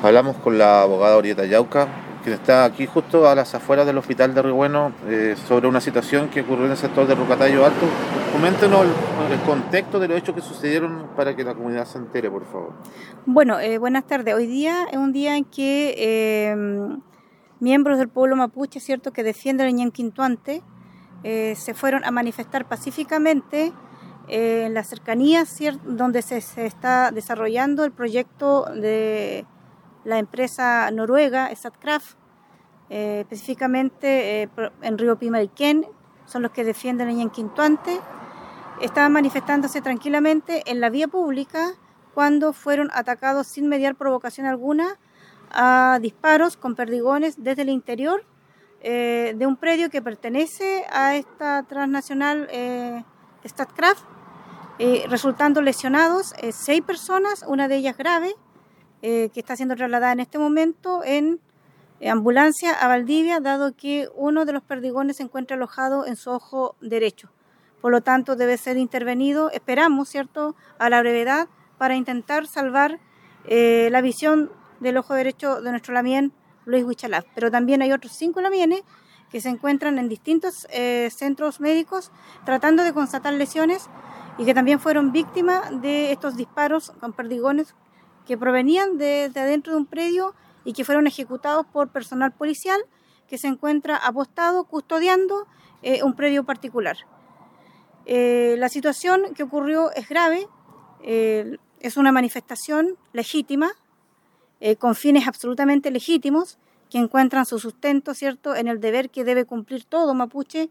Hablamos con la abogada Orieta Yauca, quien está aquí justo a las afueras del hospital de Río Bueno, eh, sobre una situación que ocurrió en el sector de Rucatayo Alto. Coméntenos el, contexto de los hechos que sucedieron para que la comunidad se entere, por favor. Bueno, eh, buenas tardes. Hoy día es un día en que eh, miembros del pueblo mapuche, cierto, que defienden el Ñenquintuante, se fueron a manifestar pacíficamente en las cercanías donde se, se está desarrollando el proyecto de la empresa noruega Statkraft, eh, específicamente eh, en Río Pimarquén, son los que defienden en Quintuante, estaban manifestándose tranquilamente en la vía pública cuando fueron atacados sin mediar provocación alguna a disparos con perdigones desde el interior eh, de un predio que pertenece a esta transnacional Statkraft, resultando lesionados seis personas, una de ellas grave, eh, que está siendo trasladada en este momento en ambulancia a Valdivia, dado que uno de los perdigones se encuentra alojado en su ojo derecho. Por lo tanto, debe ser intervenido, esperamos, ¿cierto?, a la brevedad para intentar salvar eh, la visión del ojo derecho de nuestro lamien Luis Huichalaf. Pero también hay otros cinco lamienes que se encuentran en distintos eh, centros médicos tratando de constatar lesiones y que también fueron víctimas de estos disparos con perdigones que provenían de, adentro de un predio y que fueron ejecutados por personal policial que se encuentra apostado custodiando eh, un predio particular. Eh, la situación que ocurrió es grave, eh, es una manifestación legítima, con fines absolutamente legítimos, que encuentran su sustento, ¿cierto?, en el deber que debe cumplir todo mapuche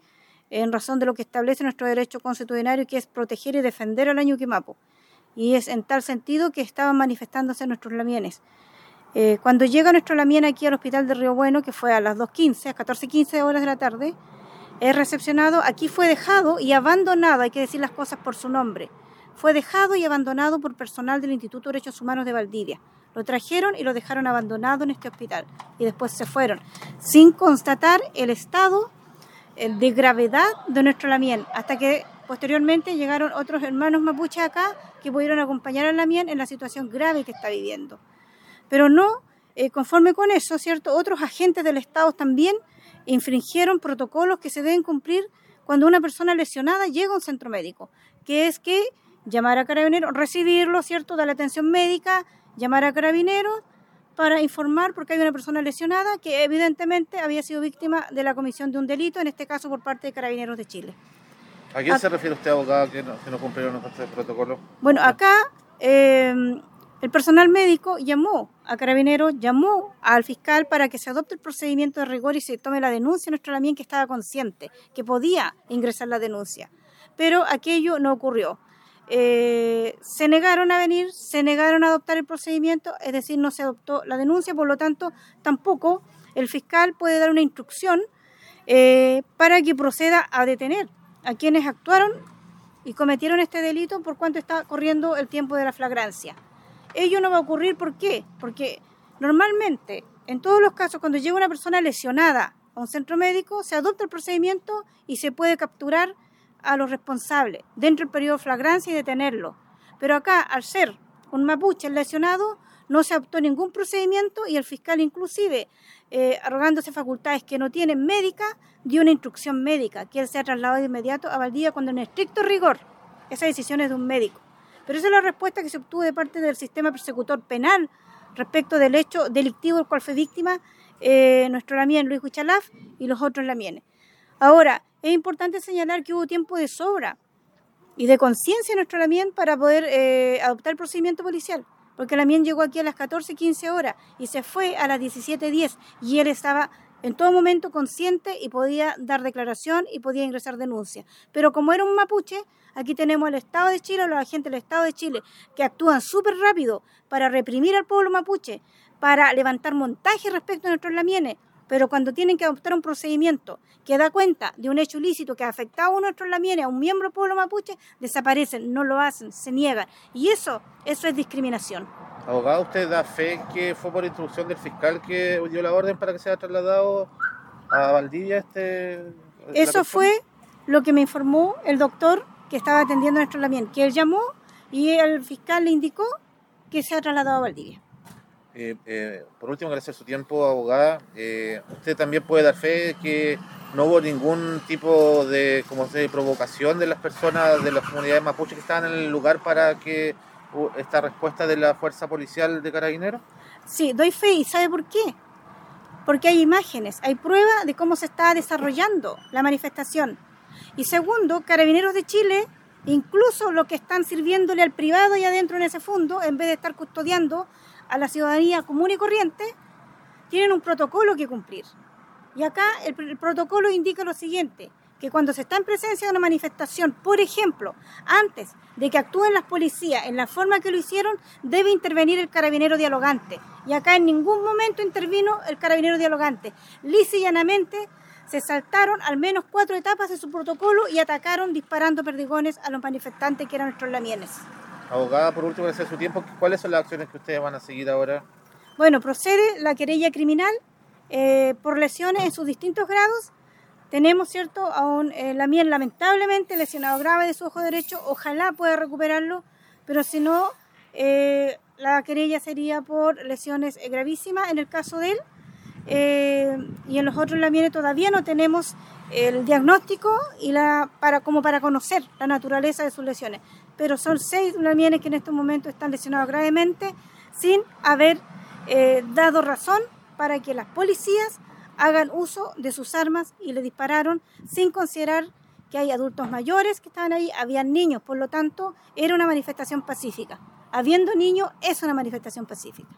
en razón de lo que establece nuestro derecho constitucional, que es proteger y defender al año Quimapo y es en tal sentido que estaban manifestándose nuestros lamienes. Eh, cuando llega nuestro lamien aquí al hospital de Río Bueno, que fue a las 2.15, a 14.15 horas de la tarde, es recepcionado, aquí fue dejado y abandonado, hay que decir las cosas por su nombre, fue dejado y abandonado por personal del Instituto de Derechos Humanos de Valdivia. Lo trajeron y lo dejaron abandonado en este hospital y después se fueron, sin constatar el estado eh, de gravedad de nuestro lamien, hasta que posteriormente llegaron otros hermanos mapuche acá que pudieron acompañar a Lamien en la situación grave que está viviendo. Pero no, eh, conforme con eso, ¿cierto? Otros agentes del Estado también infringieron protocolos que se deben cumplir cuando una persona lesionada llega a un centro médico, que es que llamar a carabineros, recibirlo, ¿cierto?, dar la atención médica, llamar a carabineros para informar porque hay una persona lesionada que evidentemente había sido víctima de la comisión de un delito, en este caso por parte de Carabineros de Chile. ¿A quién se refiere usted, abogada, que no, que no cumplieron este protocolo? Bueno, acá em, el personal médico llamó a Carabineros, llamó al fiscal para que se adopte el procedimiento de rigor y se tome la denuncia. Nuestro también que estaba consciente que podía ingresar la denuncia, pero aquello no ocurrió. Eh, se negaron a venir, se negaron a adoptar el procedimiento, es decir, no se adoptó la denuncia, por lo tanto, tampoco el fiscal puede dar una instrucción eh, para que proceda a detener a quienes actuaron y cometieron este delito por cuanto está corriendo el tiempo de la flagrancia. Ello no va a ocurrir, ¿por qué? Porque normalmente, en todos los casos, cuando llega una persona lesionada a un centro médico, se adopta el procedimiento y se puede capturar a los responsables dentro del periodo de flagrancia y detenerlo. Pero acá, al ser un mapuche lesionado, no se adoptó ningún procedimiento y el fiscal inclusive eh, arrogándose facultades que no tienen médica, dio una instrucción médica, que él sea trasladado de inmediato a Valdivia cuando en estricto rigor esa decisión es de un médico. Pero esa es la respuesta que se obtuvo de parte del sistema persecutor penal respecto del hecho delictivo del cual fue víctima eh, nuestro lamien Luis Huchalaf y los otros lamienes. Ahora, es importante señalar que hubo tiempo de sobra y de conciencia en nuestro lamien para poder eh, adoptar el procedimiento policial porque la mien llegó aquí a las 14, 15 horas y se fue a las 17.10 y él estaba en todo momento consciente y podía dar declaración y podía ingresar denuncia. Pero como era un mapuche, aquí tenemos al Estado de Chile, los agentes del Estado de Chile, que actúan súper rápido para reprimir al pueblo mapuche, para levantar montaje respecto a nuestros lamienes, pero cuando tienen que adoptar un procedimiento que da cuenta de un hecho ilícito que ha afectado a uno de nuestros lamienes, a un miembro del pueblo mapuche, desaparecen, no lo hacen, se niegan. Y eso, eso es discriminación. Abogado, ¿usted da fe que fue por instrucción del fiscal que dio la orden para que sea trasladado a Valdivia este... Eso fue lo que me informó el doctor que estaba atendiendo a nuestro lamien, que él llamó y el fiscal le indicó que se ha trasladado a Valdivia. Eh, eh, por último, agradecer su tiempo, abogada. Eh, usted también puede dar fe que no hubo ningún tipo de, como provocación de las personas de las comunidades mapuche que estaban en el lugar para que esta respuesta de la fuerza policial de carabineros. Sí, doy fe y ¿sabe por qué? Porque hay imágenes, hay pruebas de cómo se está desarrollando la manifestación. Y segundo, Carabineros de Chile, incluso lo que están sirviéndole al privado y adentro en ese fondo, en vez de estar custodiando a la ciudadanía común y corriente, tienen un protocolo que cumplir. Y acá el, protocolo indica lo siguiente, que cuando se está en presencia de una manifestación, por ejemplo, antes de que actúen las policías en la forma que lo hicieron, debe intervenir el carabinero dialogante. Y acá en ningún momento intervino el carabinero dialogante. Lisa y llanamente se saltaron al menos cuatro etapas de su protocolo y atacaron disparando perdigones a los manifestantes que eran nuestros lamienes. Abogada, por último, gracias su tiempo. ¿Cuáles son las acciones que ustedes van a seguir ahora? Bueno, procede la querella criminal eh, por lesiones en sus distintos grados. Tenemos, ¿cierto?, a un eh, lamentablemente lesionado grave de su ojo derecho. Ojalá pueda recuperarlo, pero si no, eh, la querella sería por lesiones gravísimas en el caso de él. Y en los otros lamienes todavía no tenemos el diagnóstico y la para como para conocer la naturaleza de sus lesiones pero son seis lamienes que en estos momentos están lesionados gravemente sin haber eh, dado razón para que las policías hagan uso de sus armas y le dispararon sin considerar que hay adultos mayores que estaban ahí, habían niños, por lo tanto era una manifestación pacífica. Habiendo niños es una manifestación pacífica.